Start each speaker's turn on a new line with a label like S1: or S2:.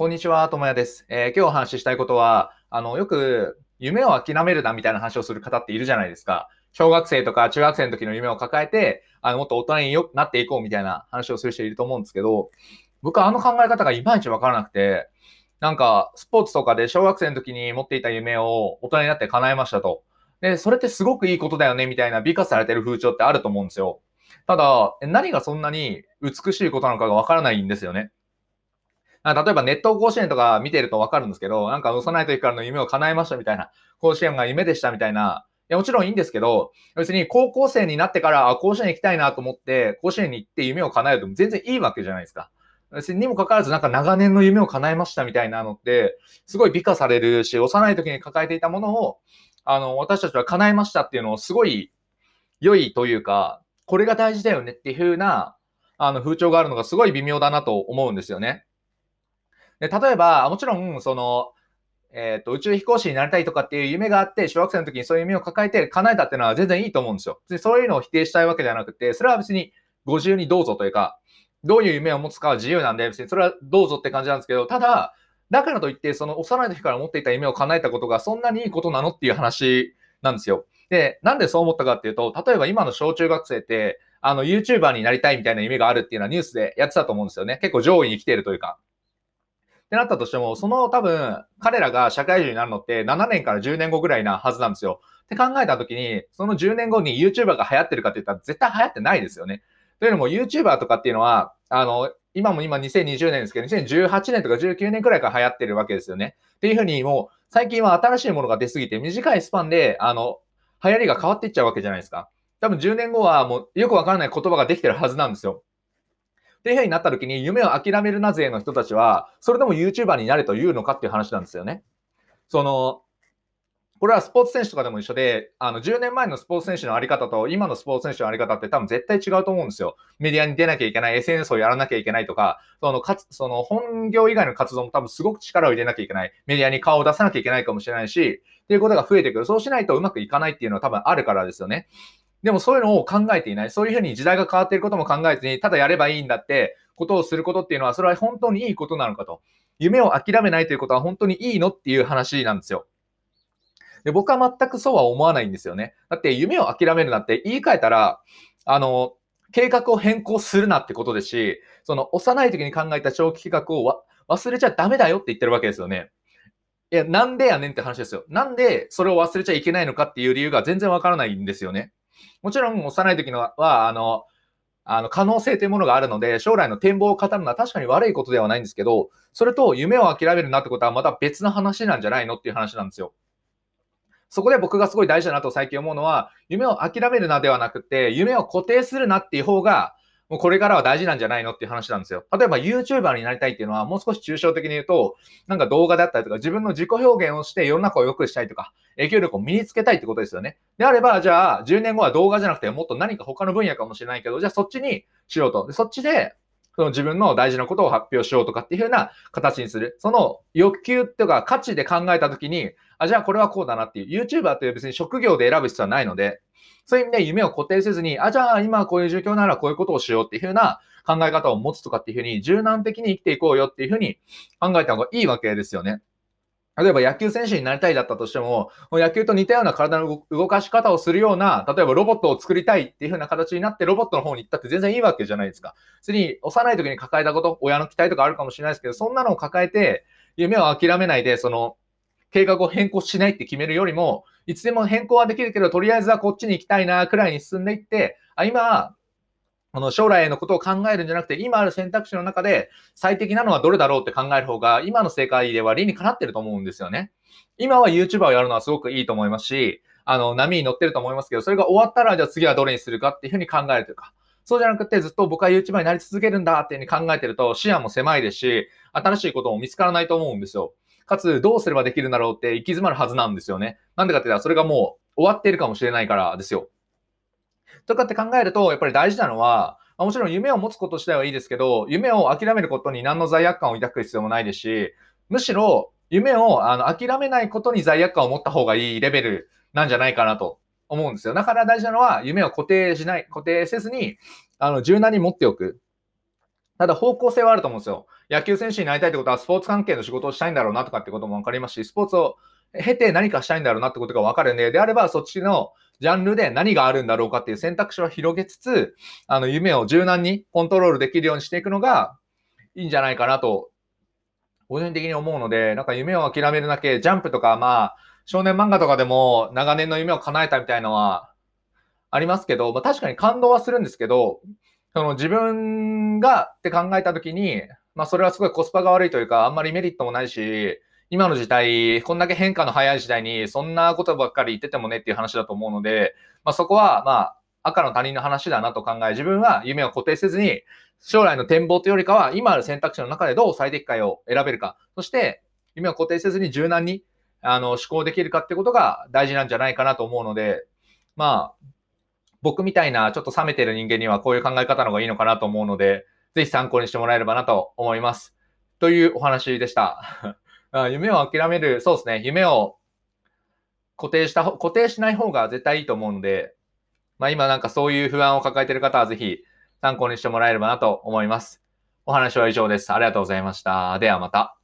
S1: こんにちは、ともやです。えー、今日お話ししたいことは、あの、よく夢を諦めるなみたいな話をする方っているじゃないですか。小学生とか中学生の時の夢を抱えて、あの、もっと大人によなっていこうみたいな話をする人いると思うんですけど、僕はあの考え方がいまいちわからなくて、なんか、スポーツとかで小学生の時に持っていた夢を大人になって叶えましたと。で、それってすごくいいことだよねみたいな美化されてる風潮ってあると思うんですよ。ただ、何がそんなに美しいことなのかがわからないんですよね。例えばネット甲子園とか見てるとわかるんですけど、なんか幼い時からの夢を叶えましたみたいな、甲子園が夢でしたみたいな、いや、もちろんいいんですけど、別に高校生になってから、あ、甲子園行きたいなと思って、甲子園に行って夢を叶えると全然いいわけじゃないですか。別ににもかかわらず、なんか長年の夢を叶えましたみたいなのって、すごい美化されるし、幼い時に抱えていたものを、あの、私たちは叶えましたっていうのをすごい良いというか、これが大事だよねっていう風な、あの、風潮があるのがすごい微妙だなと思うんですよね。で、例えば、もちろん、その、えっ、ー、と、宇宙飛行士になりたいとかっていう夢があって、小学生の時にそういう夢を抱えて叶えたっていうのは全然いいと思うんですよ。でそういうのを否定したいわけではなくて、それは別にご自由にどうぞというか、どういう夢を持つかは自由なんで、別にそれはどうぞって感じなんですけど、ただ、だからといって、その幼い時から持っていた夢を叶えたことがそんなにいいことなのっていう話なんですよ。で、なんでそう思ったかっていうと、例えば今の小中学生って、あの、YouTuber になりたいみたいな夢があるっていうのはニュースでやってたと思うんですよね。結構上位に来てるというか。ってなったとしても、その多分、彼らが社会人になるのって7年から10年後ぐらいなはずなんですよ。って考えたときに、その10年後に YouTuber が流行ってるかって言ったら絶対流行ってないですよね。というのも YouTuber とかっていうのは、あの、今も今2020年ですけど、2018年とか19年くらいから流行ってるわけですよね。っていうふうにもう、最近は新しいものが出すぎて、短いスパンで、あの、流行りが変わっていっちゃうわけじゃないですか。多分10年後はもうよくわからない言葉ができてるはずなんですよ。っていう風になった時に夢を諦めるなぜの人たちは、それでも YouTuber になれと言うのかっていう話なんですよね。その、これはスポーツ選手とかでも一緒で、あの、10年前のスポーツ選手のあり方と今のスポーツ選手のあり方って多分絶対違うと思うんですよ。メディアに出なきゃいけない、SNS をやらなきゃいけないとか、その、かつ、その、本業以外の活動も多分すごく力を入れなきゃいけない。メディアに顔を出さなきゃいけないかもしれないし、っていうことが増えてくる。そうしないとうまくいかないっていうのは多分あるからですよね。でもそういうのを考えていない。そういうふうに時代が変わっていることも考えずに、ただやればいいんだってことをすることっていうのは、それは本当にいいことなのかと。夢を諦めないということは本当にいいのっていう話なんですよ。で僕は全くそうは思わないんですよね。だって夢を諦めるなって言い換えたら、あの、計画を変更するなってことですし、その幼い時に考えた長期計画を忘れちゃダメだよって言ってるわけですよね。いや、なんでやねんって話ですよ。なんでそれを忘れちゃいけないのかっていう理由が全然わからないんですよね。もちろん幼い時のは、あの、あの、可能性というものがあるので、将来の展望を語るのは確かに悪いことではないんですけど、それと夢を諦めるなってことはまた別の話なんじゃないのっていう話なんですよ。そこで僕がすごい大事だなと最近思うのは、夢を諦めるなではなくて、夢を固定するなっていう方がもうこれからは大事なんじゃないのっていう話なんですよ。例えば YouTuber になりたいっていうのはもう少し抽象的に言うと、なんか動画だったりとか自分の自己表現をして世の中を良くしたいとか、影響力を身につけたいってことですよね。であれば、じゃあ10年後は動画じゃなくてもっと何か他の分野かもしれないけど、じゃあそっちにしようと。でそっちでその自分の大事なことを発表しようとかっていうふうな形にする。その欲求とか価値で考えたときに、あ、じゃあこれはこうだなっていう。YouTuber って別に職業で選ぶ必要はないので、そういう意味で夢を固定せずに、あ、じゃあ今こういう状況ならこういうことをしようっていうふうな考え方を持つとかっていうふうに柔軟的に生きていこうよっていうふうに考えた方がいいわけですよね。例えば野球選手になりたいだったとしても、野球と似たような体の動かし方をするような、例えばロボットを作りたいっていう風な形になってロボットの方に行ったって全然いいわけじゃないですか。次に幼い時に抱えたこと、親の期待とかあるかもしれないですけど、そんなのを抱えて、夢を諦めないで、その、計画を変更しないって決めるよりも、いつでも変更はできるけど、とりあえずはこっちに行きたいな、くらいに進んでいって、あ、今、この将来のことを考えるんじゃなくて、今ある選択肢の中で最適なのはどれだろうって考える方が、今の世界では理にかなってると思うんですよね。今は YouTuber をやるのはすごくいいと思いますし、あの、波に乗ってると思いますけど、それが終わったら、じゃあ次はどれにするかっていうふうに考えるというか、そうじゃなくてずっと僕は YouTuber になり続けるんだっていうふうに考えてると、視野も狭いですし、新しいことも見つからないと思うんですよ。かつ、どうすればできるんだろうって行き詰まるはずなんですよね。なんでかって言ったら、それがもう終わっているかもしれないからですよ。とかって考えると、やっぱり大事なのは、もちろん夢を持つこと自体はいいですけど、夢を諦めることに何の罪悪感を抱く必要もないですし、むしろ夢をあの諦めないことに罪悪感を持った方がいいレベルなんじゃないかなと思うんですよ。だから大事なのは夢を固定しない、固定せずに、あの、柔軟に持っておく。ただ方向性はあると思うんですよ。野球選手になりたいってことはスポーツ関係の仕事をしたいんだろうなとかってことも分かりますし、スポーツを経て何かしたいんだろうなってことが分かるんで、であればそっちのジャンルで何があるんだろうかっていう選択肢を広げつつ、あの夢を柔軟にコントロールできるようにしていくのがいいんじゃないかなと、個人的に思うので、なんか夢を諦めるだけ、ジャンプとか、まあ、少年漫画とかでも長年の夢を叶えたみたいのはありますけど、まあ、確かに感動はするんですけど、その自分がって考えたときに、まあそれはすごいコスパが悪いというか、あんまりメリットもないし、今の時代、こんだけ変化の早い時代に、そんなことばっかり言っててもねっていう話だと思うので、まあそこは、まあ、赤の他人の話だなと考え、自分は夢を固定せずに、将来の展望というよりかは、今ある選択肢の中でどう最適解を選べるか、そして、夢を固定せずに柔軟に、あの、思考できるかってことが大事なんじゃないかなと思うので、まあ、僕みたいなちょっと冷めてる人間にはこういう考え方の方がいいのかなと思うので、ぜひ参考にしてもらえればなと思います。というお話でした。あ夢を諦める、そうですね、夢を固定した、固定しない方が絶対いいと思うんで、まあ今なんかそういう不安を抱えている方はぜひ参考にしてもらえればなと思います。お話は以上です。ありがとうございました。ではまた。